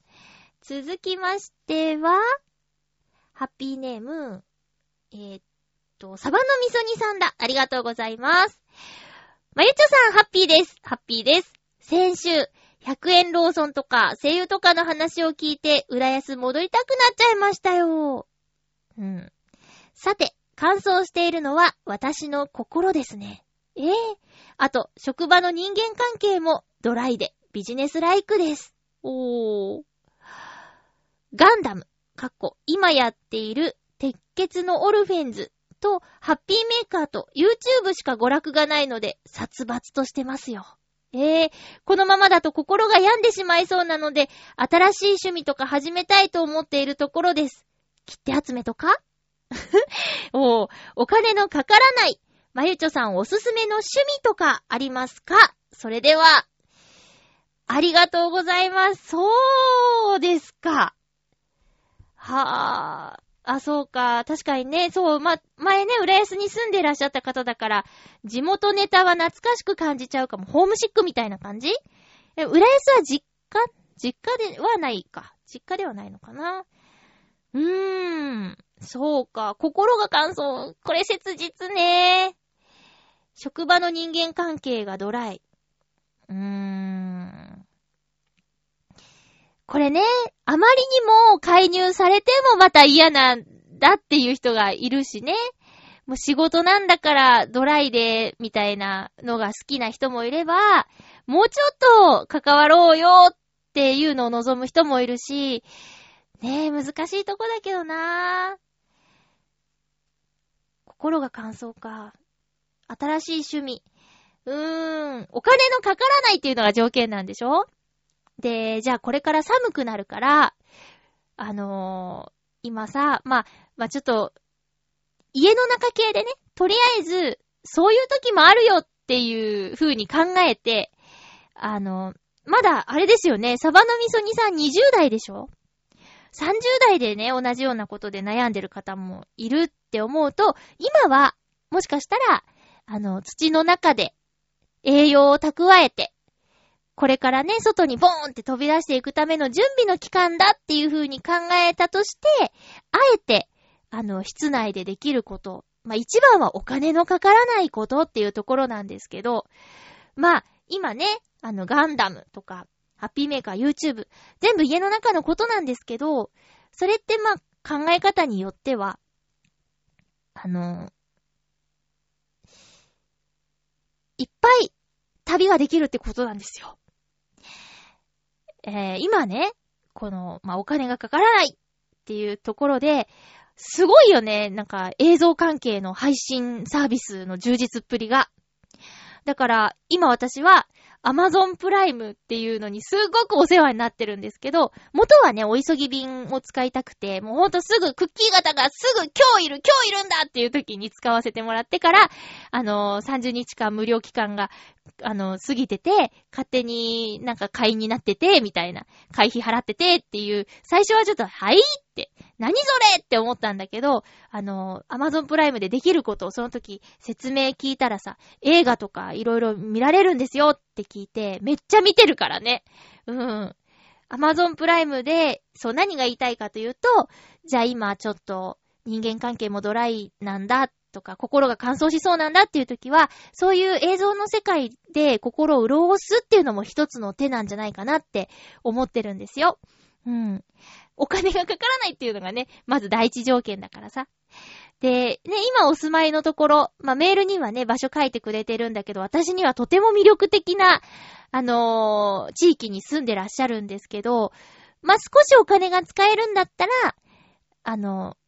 続きましては、ハッピーネーム、えー、っと、サバのみそ煮さんだ。ありがとうございます。まゆちょさん、ハッピーです。ハッピーです。先週、100円ローソンとか、声優とかの話を聞いて、浦安戻りたくなっちゃいましたよ。うん。さて、乾燥しているのは私の心ですね。ええあと、職場の人間関係もドライでビジネスライクです。おー。ガンダム、かっこ、今やっている鉄血のオルフェンズとハッピーメーカーと YouTube しか娯楽がないので殺伐としてますよ。ええこのままだと心が病んでしまいそうなので、新しい趣味とか始めたいと思っているところです。切手集めとか？[laughs] お、お金のかからない、まゆちょさんおすすめの趣味とかありますか？それでは、ありがとうございます。そうですか。はあ。あ、そうか。確かにね、そう、ま、前ね、浦安に住んでらっしゃった方だから、地元ネタは懐かしく感じちゃうかも。ホームシックみたいな感じ？え浦安は実家？実家ではないか。実家ではないのかな？うーん。そうか。心が乾燥。これ切実ね。職場の人間関係がドライ。うーん。これね、あまりにも介入されてもまた嫌なんだっていう人がいるしね。もう仕事なんだからドライで、みたいなのが好きな人もいれば、もうちょっと関わろうよっていうのを望む人もいるし、ねえ、難しいとこだけどなぁ心が乾燥か。新しい趣味。うーん、お金のかからないっていうのが条件なんでしょ？で、じゃあこれから寒くなるから、あのー今さ、まあ、まあちょっと、家の中系でね、とりあえず、そういう時もあるよっていう風に考えて、あのまだ、あれですよね、サバの味噌煮さん20代でしょ ?30 代でね、同じようなことで悩んでる方もいるって思うと、今は、もしかしたら、あの、土の中で栄養を蓄えて、これからね、外にボーンって飛び出していくための準備の期間だっていう風に考えたとして、あえて、あの、室内でできること。まあ、一番はお金のかからないことっていうところなんですけど、まあ、今ね、あの、ガンダムとか、ハッピーメーカー、YouTube、全部家の中のことなんですけど、それってま、考え方によっては、あの、いっぱい旅ができるってことなんですよ。えー、今ね、この、まあ、お金がかからないっていうところで、すごいよね、なんか映像関係の配信サービスの充実っぷりが。だから、今私は、アマゾンプライムっていうのにすっごくお世話になってるんですけど、元はね、お急ぎ便を使いたくて、もうほんとすぐクッキー型がすぐ今日いる今日いるんだっていう時に使わせてもらってから、あのー、30日間無料期間が、あの、過ぎてて、勝手になんか会員になってて、みたいな、会費払っててっていう、最初はちょっと、はいって、何それって思ったんだけど、あの、アマゾンプライムでできることをその時説明聞いたらさ、映画とかいろいろ見られるんですよって聞いて、めっちゃ見てるからね。うん。アマゾンプライムで、そう何が言いたいかというと、じゃあ今ちょっと人間関係もドライなんだっとか、心が乾燥しそうなんだっていう時は、そういう映像の世界で心を潤すっていうのも一つの手なんじゃないかなって思ってるんですよ。うん。お金がかからないっていうのがね、まず第一条件だからさ。で、ね、今お住まいのところ、まあ、メールにはね、場所書いてくれてるんだけど、私にはとても魅力的な、あのー、地域に住んでらっしゃるんですけど、まあ、少しお金が使えるんだったら、あのー、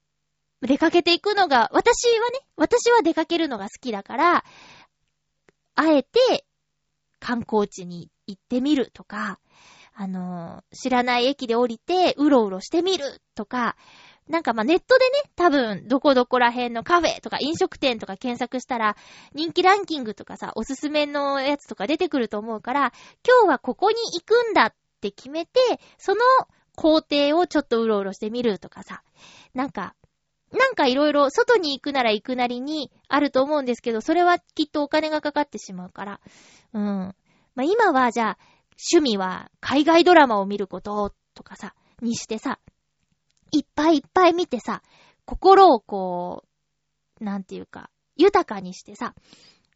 出かけていくのが、私はね、私は出かけるのが好きだから、あえて観光地に行ってみるとか、あの、知らない駅で降りてうろうろしてみるとか、なんかまネットでね、多分、どこどこら辺のカフェとか飲食店とか検索したら、人気ランキングとかさ、おすすめのやつとか出てくると思うから、今日はここに行くんだって決めて、その工程をちょっとうろうろしてみるとかさ、なんか、なんかいろいろ外に行くなら行くなりにあると思うんですけど、それはきっとお金がかかってしまうから。うん。まあ、今はじゃあ、趣味は海外ドラマを見ることとかさ、にしてさ、いっぱいいっぱい見てさ、心をこう、なんていうか、豊かにしてさ、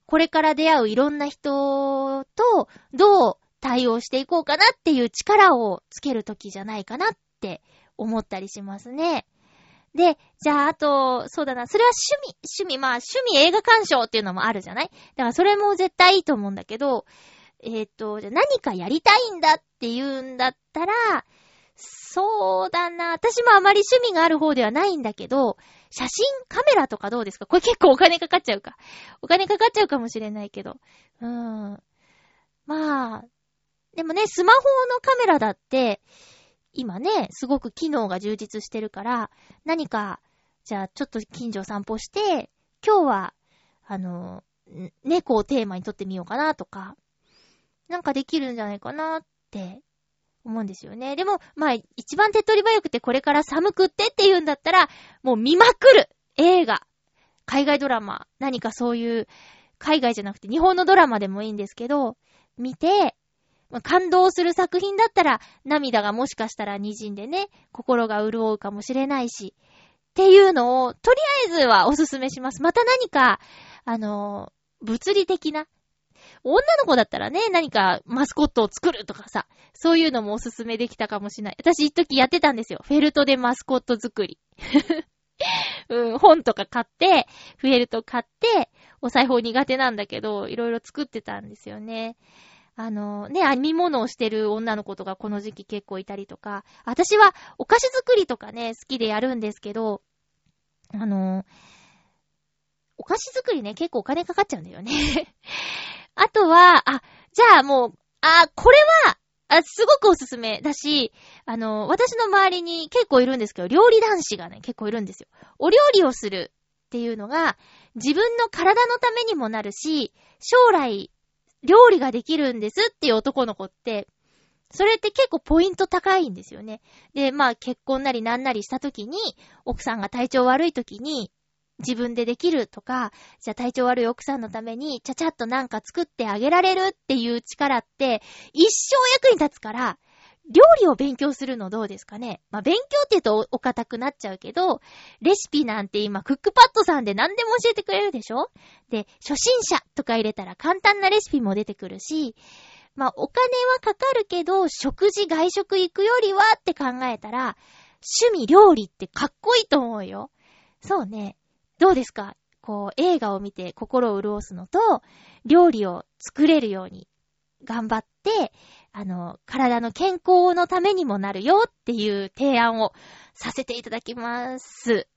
これから出会ういろんな人とどう対応していこうかなっていう力をつけるときじゃないかなって思ったりしますね。で、じゃあ、あと、そうだな、それは趣味、趣味、まあ、趣味映画鑑賞っていうのもあるじゃない？だからそれも絶対いいと思うんだけど、えっ、ー、と、じゃ何かやりたいんだって言うんだったら、そうだな。私もあまり趣味がある方ではないんだけど、写真カメラとかどうですか？これ結構お金かかっちゃうか。お金かかっちゃうかもしれないけど。うーん。まあ、でもね、スマホのカメラだって、今ね、すごく機能が充実してるから、何か、じゃあちょっと近所散歩して、今日は、あの、猫をテーマに撮ってみようかなとか、なんかできるんじゃないかなって思うんですよね。でも、まあ、一番手っ取り早くてこれから寒くってって言うんだったら、もう見まくる！映画、海外ドラマ、何かそういう、海外じゃなくて日本のドラマでもいいんですけど、見て、まあ、感動する作品だったら、涙がもしかしたら滲んでね、心が潤うかもしれないし、っていうのを、とりあえずはおすすめします。また何か、あの物理的な、女の子だったらね、何かマスコットを作るとかさ、そういうのもおすすめできたかもしれない。私一時やってたんですよ。フェルトでマスコット作り。[laughs] うん、本とか買って、フェルト買って、お裁縫苦手なんだけど、いろいろ作ってたんですよね。あの、ね、編み物をしてる女の子とかこの時期結構いたりとか、私はお菓子作りとかね、好きでやるんですけど、あの、お菓子作りね、結構お金かかっちゃうんだよね [laughs] あとは、あ、じゃあもう、あ、これは、あ、すごくおすすめだし、あの、私の周りに結構いるんですけど、料理男子がね、結構いるんですよ。お料理をするっていうのが、自分の体のためにもなるし、将来、料理ができるんですっていう男の子って、それって結構ポイント高いんですよね。で、まあ結婚なりなんなりした時に、奥さんが体調悪い時に、自分でできるとか、じゃあ体調悪い奥さんのために、ちゃちゃっとなんか作ってあげられるっていう力って、一生役に立つから、料理を勉強するのどうですかね？まあ、勉強って言うとお堅くなっちゃうけど、レシピなんて今、クックパッドさんで何でも教えてくれるでしょ？で、初心者とか入れたら簡単なレシピも出てくるし、まあ、お金はかかるけど、食事、外食行くよりはって考えたら、趣味料理ってかっこいいと思うよ。そうね。どうですか？こう、映画を見て心を潤すのと、料理を作れるように頑張って、あの、体の健康のためにもなるよっていう提案をさせていただきます。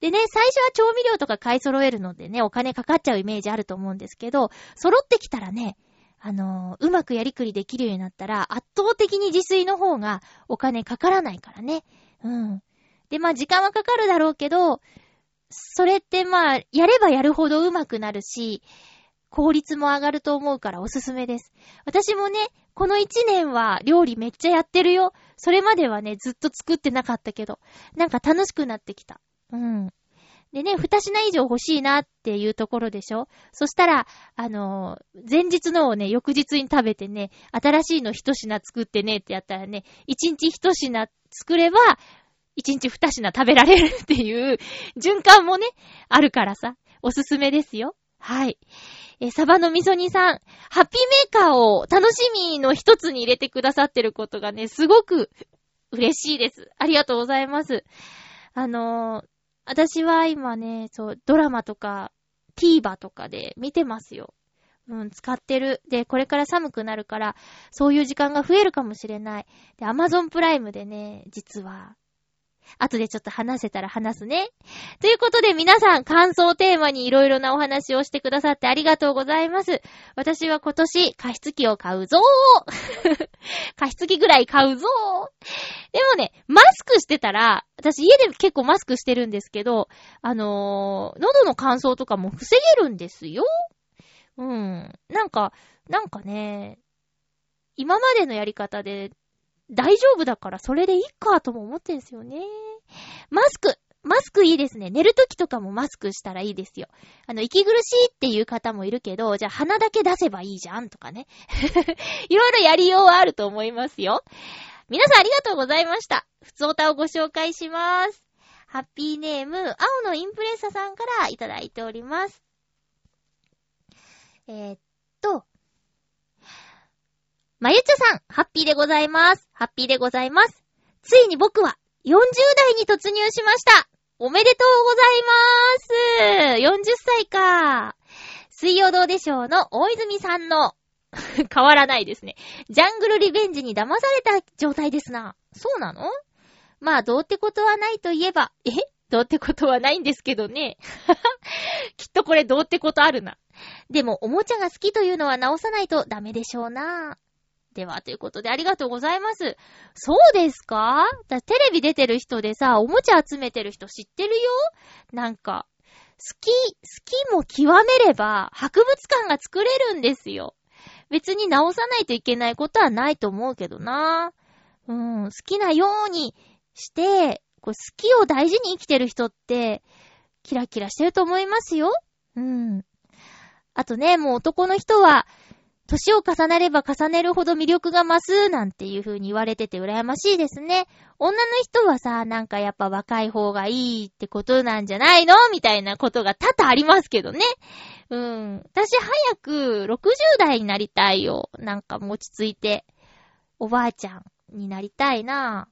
でね、最初は調味料とか買い揃えるのでね、お金かかっちゃうイメージあると思うんですけど、揃ってきたらね、あのうまくやりくりできるようになったら、圧倒的に自炊の方がお金かからないからね。うん。で、まあ時間はかかるだろうけど、それってまあ、やればやるほど上手くなるし、効率も上がると思うからおすすめです。私もね、この一年は料理めっちゃやってるよ。それまではね、ずっと作ってなかったけど、なんか楽しくなってきた。うん。でね、二品以上欲しいなっていうところでしょそしたら、あのー、前日のをね、翌日に食べてね、新しいの一品作ってねってやったらね、一日一品作れば、一日二品食べられるっていう循環もね、あるからさ。おすすめですよ。はい。えサバの味噌煮さん、ハッピーメーカーを楽しみの一つに入れてくださってることがね、すごく嬉しいです。ありがとうございます。あのー私は今ね、そう、ドラマとか、TVer とかで見てますよ。うん、使ってる。で、これから寒くなるから、そういう時間が増えるかもしれない。で、Amazon プライムでね、実は、後でちょっと話せたら話すね。ということで皆さん感想テーマにいろいろなお話をしてくださってありがとうございます。私は今年加湿器を買うぞー [laughs] 加湿器ぐらい買うぞーでもね、マスクしてたら、私家で結構マスクしてるんですけど、あのー喉の乾燥とかも防げるんですよ。うん。なんか、なんかね、今までのやり方で大丈夫だからそれでいいかとも思ってんすよね。マスクマスクいいですね。寝るときとかもマスクしたらいいですよ。あの、息苦しいっていう方もいるけど、じゃあ鼻だけ出せばいいじゃんとかね。[laughs] いろいろやりようはあると思いますよ。皆さんありがとうございました。ふつおたをご紹介します。ハッピーネーム、青のインプレッサさんからいただいております。えーっと、まゆちょさん、ハッピーでございます。ハッピーでございます。ついに僕は40代に突入しました。おめでとうございまーす。40歳か。水曜どうでしょうの大泉さんの [laughs] 変わらないですね。ジャングルリベンジに騙された状態ですな。そうなの？まあ、どうってことはないといえば、え？どうってことはないんですけどね。[laughs] きっとこれどうってことあるな。でも、おもちゃが好きというのは直さないとダメでしょうな。では、ということでありがとうございます。そうですか？テレビ出てる人でさ、おもちゃ集めてる人知ってるよ？なんか、好き、好きも極めれば、博物館が作れるんですよ。別に直さないといけないことはないと思うけどな。うん、好きなようにして、こう好きを大事に生きてる人って、キラキラしてると思いますよ。うん。あとね、もう男の人は、年を重ねれば重ねるほど魅力が増すなんていう風に言われてて羨ましいですね。女の人はさ、なんかやっぱ若い方がいいってことなんじゃないの？みたいなことが多々ありますけどね。うん。私早く60代になりたいよ。なんか落ち着いて。おばあちゃんになりたいな。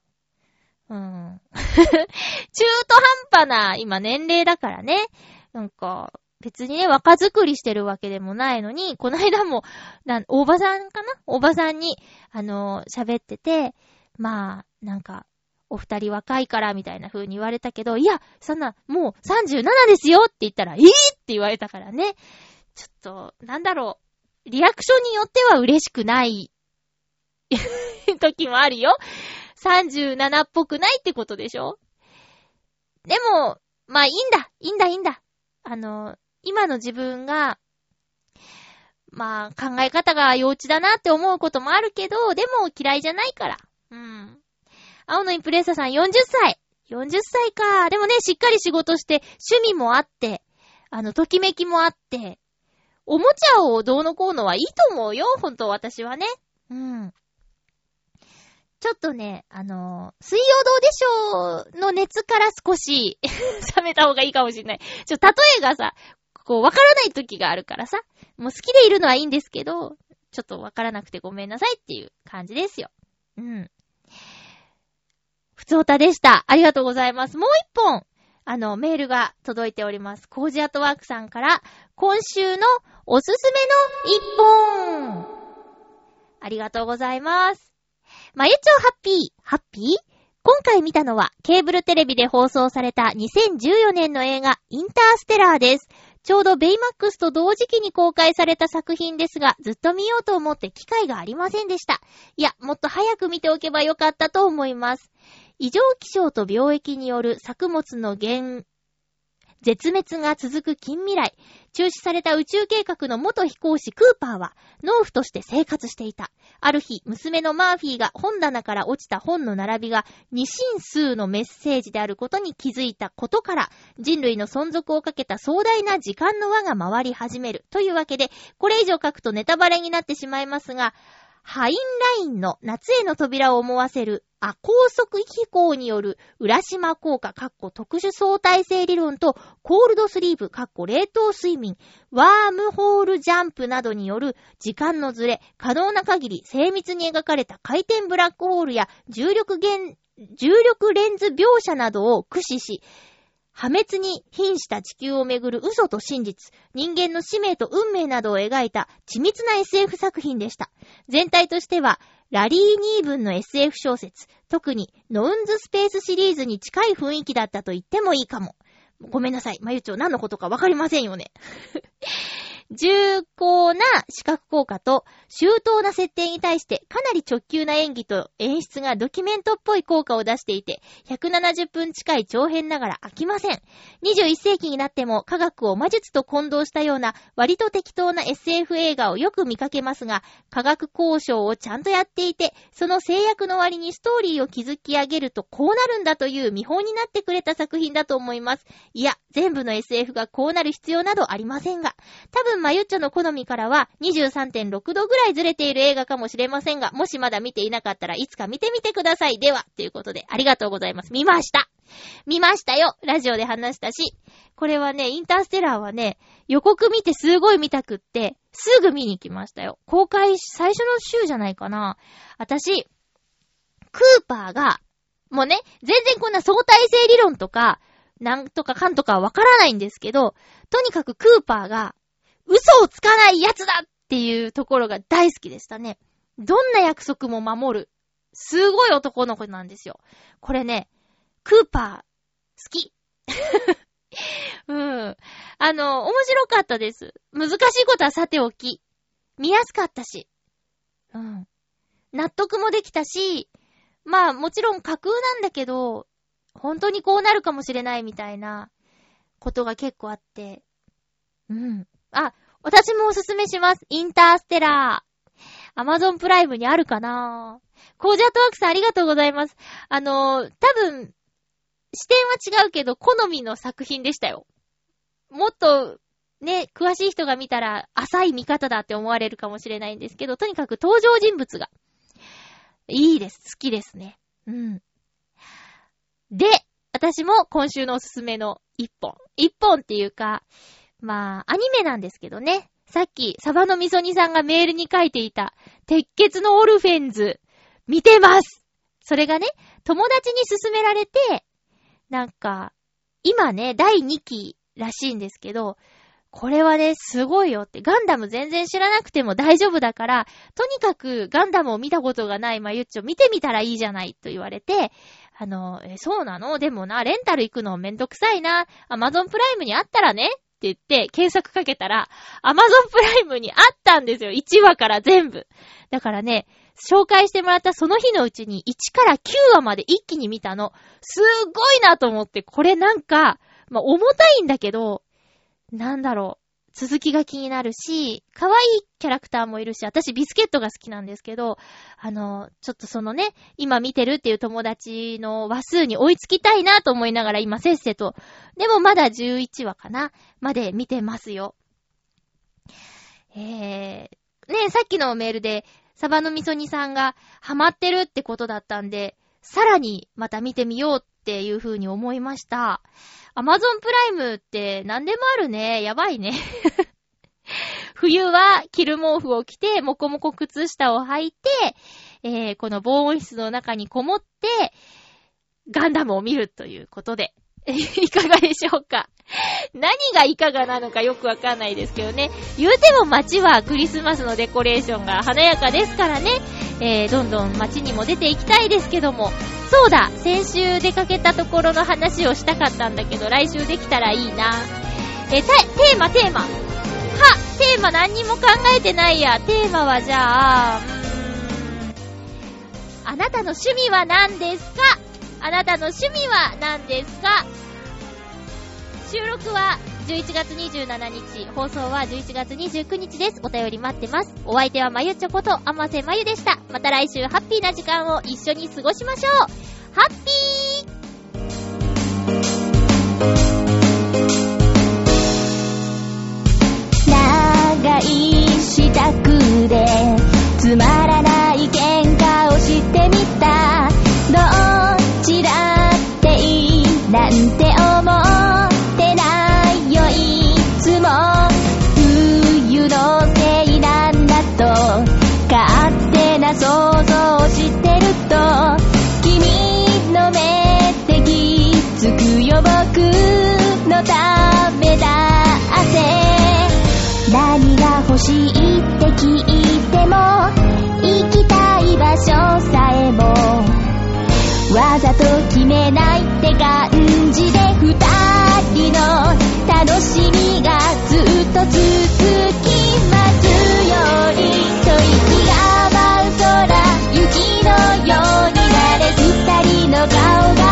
うん。[laughs] 中途半端な今年齢だからね。なんか、別にね、若作りしてるわけでもないのに、この間も、なん、おばさんかな？おばさんに、あのー喋ってて、まあ、なんか、お二人若いから、みたいな風に言われたけど、いや、そんな、もう37ですよって言ったら、いいって言われたからね。ちょっと、なんだろう。リアクションによっては嬉しくない、[laughs] 時もあるよ。37っぽくないってことでしょ？でも、まあいいんだ、いいんだ、いいんだ。あの、今の自分が、まあ考え方が幼稚だなって思うこともあるけど、でも嫌いじゃないから。うん。青のインプレッサーさん40歳。40歳か。でもね、しっかり仕事して、趣味もあって、あの、ときめきもあって、おもちゃをどうのこうのはいいと思うよ、本当私はね。うん。ちょっとね、あのー水曜どうでしょうの熱から少し [laughs] 冷めた方がいいかもしれない。ちょ、例えがさ、こう、わからない時があるからさ、もう好きでいるのはいいんですけど、ちょっとわからなくてごめんなさいっていう感じですよ。うん。ふつおたでした。ありがとうございます。もう一本、あの、メールが届いております。コージアットワークさんから、今週のおすすめの一本ありがとうございます。まゆちょハッピー、ハッピー？今回見たのは、ケーブルテレビで放送された2014年の映画、インターステラーです。ちょうどベイマックスと同時期に公開された作品ですが、ずっと見ようと思って機会がありませんでした。いや、もっと早く見ておけばよかったと思います。異常気象と病液による作物の減、絶滅が続く近未来。中止された宇宙計画の元飛行士クーパーは、農夫として生活していた。ある日、娘のマーフィーが本棚から落ちた本の並びが二進数のメッセージであることに気づいたことから、人類の存続をかけた壮大な時間の輪が回り始める。というわけで、これ以上書くとネタバレになってしまいますが、ハインラインの夏への扉を思わせる亜高速飛行による浦島効果、かっこ特殊相対性理論とコールドスリープ、かっこ冷凍睡眠、ワームホールジャンプなどによる時間のずれ、可能な限り精密に描かれた回転ブラックホールや重力現重力レンズ描写などを駆使し、破滅に瀕した地球をめぐる嘘と真実、人間の使命と運命などを描いた緻密な SF 作品でした。全体としては、ラリー・ニーブンの SF 小説、特にノウンズ・スペースシリーズに近い雰囲気だったと言ってもいいかも。ごめんなさい。まゆちょ、何のことかわかりませんよね。重厚な視覚効果と周到な設定に対してかなり直球な演技と演出がドキュメントっぽい効果を出していて、170分近い長編ながら飽きません。21世紀になっても科学を魔術と混同したような割と適当な SF 映画をよく見かけますが、科学交渉をちゃんとやっていて、その制約の割にストーリーを築き上げるとこうなるんだという見本になってくれた作品だと思います。いや、全部の SF がこうなる必要などありませんが、多分マユッチョの好みからは23.6度ぐらいずれている映画かもしれませんが、もしまだ見ていなかったらいつか見てみてください。では、ということで、ありがとうございます。見ました見ましたよラジオで話したし、これはね、インターステラーはね、予告見てすごい見たくって、すぐ見に行きましたよ。公開最初の週じゃないかな。私、クーパーが、もうね、全然こんな相対性理論とか、なんとかかんとかはわからないんですけど、とにかくクーパーが、嘘をつかないやつだっていうところが大好きでしたね。どんな約束も守る。すごい男の子なんですよ。これね、クーパー、好き。[laughs] うん。あの、面白かったです。難しいことはさておき。見やすかったし。うん。納得もできたし、まあもちろん架空なんだけど、本当にこうなるかもしれないみたいなことが結構あって。うん。あ、私もおすすめします。インターステラー。アマゾンプライムにあるかなコージャートワークさんありがとうございます。あのー、多分、視点は違うけど、好みの作品でしたよ。もっと、ね、詳しい人が見たら、浅い見方だって思われるかもしれないんですけど、とにかく登場人物が、いいです。好きですね。うん。で、私も今週のおすすめの一本。一本っていうか、まあ、アニメなんですけどね。さっき、サバのみそ煮さんがメールに書いていた、鉄血のオルフェンズ、見てますそれがね、友達に勧められて、なんか、今ね、第2期らしいんですけど、これはね、すごいよって、ガンダム全然知らなくても大丈夫だから、とにかくガンダムを見たことがないまゆっちょ見てみたらいいじゃないと言われて、あの、え、そうなの？でもな、レンタル行くのめんどくさいな。アマゾンプライムにあったらねって言って検索かけたら、アマゾンプライムにあったんですよ。1話から全部。だからね、紹介してもらったその日のうちに1から9話まで一気に見たの。すっごいなと思って、これなんか、まあ、重たいんだけど、なんだろう。続きが気になるし、可愛いキャラクターもいるし、私ビスケットが好きなんですけど、あの、ちょっとそのね、今見てるっていう友達の話数に追いつきたいなと思いながら今せっせと、でもまだ11話かなまで見てますよ。えー、ねさっきのメールで、サバのみそ煮さんがハマってるってことだったんで、さらにまた見てみようっていう風に思いました。アマゾンプライムって何でもあるね。やばいね。[laughs] 冬は着る毛布を着て、もこもこ靴下を履いて、えー、この防音室の中にこもって、ガンダムを見るということで、[laughs] いかがでしょうか何がいかがなのかよくわかんないですけどね。言うても街はクリスマスのデコレーションが華やかですからね。えー、どんどん街にも出ていきたいですけども。そうだ先週出かけたところの話をしたかったんだけど、来週できたらいいな。えー、テーマ、テーマ。はテーマ何にも考えてないや。テーマはじゃあ、うーん。あなたの趣味は何ですか？あなたの趣味は何ですか？収録は11月27日、放送は11月29日です。お便り待ってます。お相手はまゆちょこと、あませまゆでした。また来週ハッピーな時間を一緒に過ごしましょうハッピー。長い支度でつまらない喧嘩をしてみた。どっちだっていいなんてめだって。何が欲しいって聞いても行きたい場所さえも。わざと決めないって感じで二人の楽しみがずっと続きますように。吐息が舞う空雪のようになれ。二人の顔が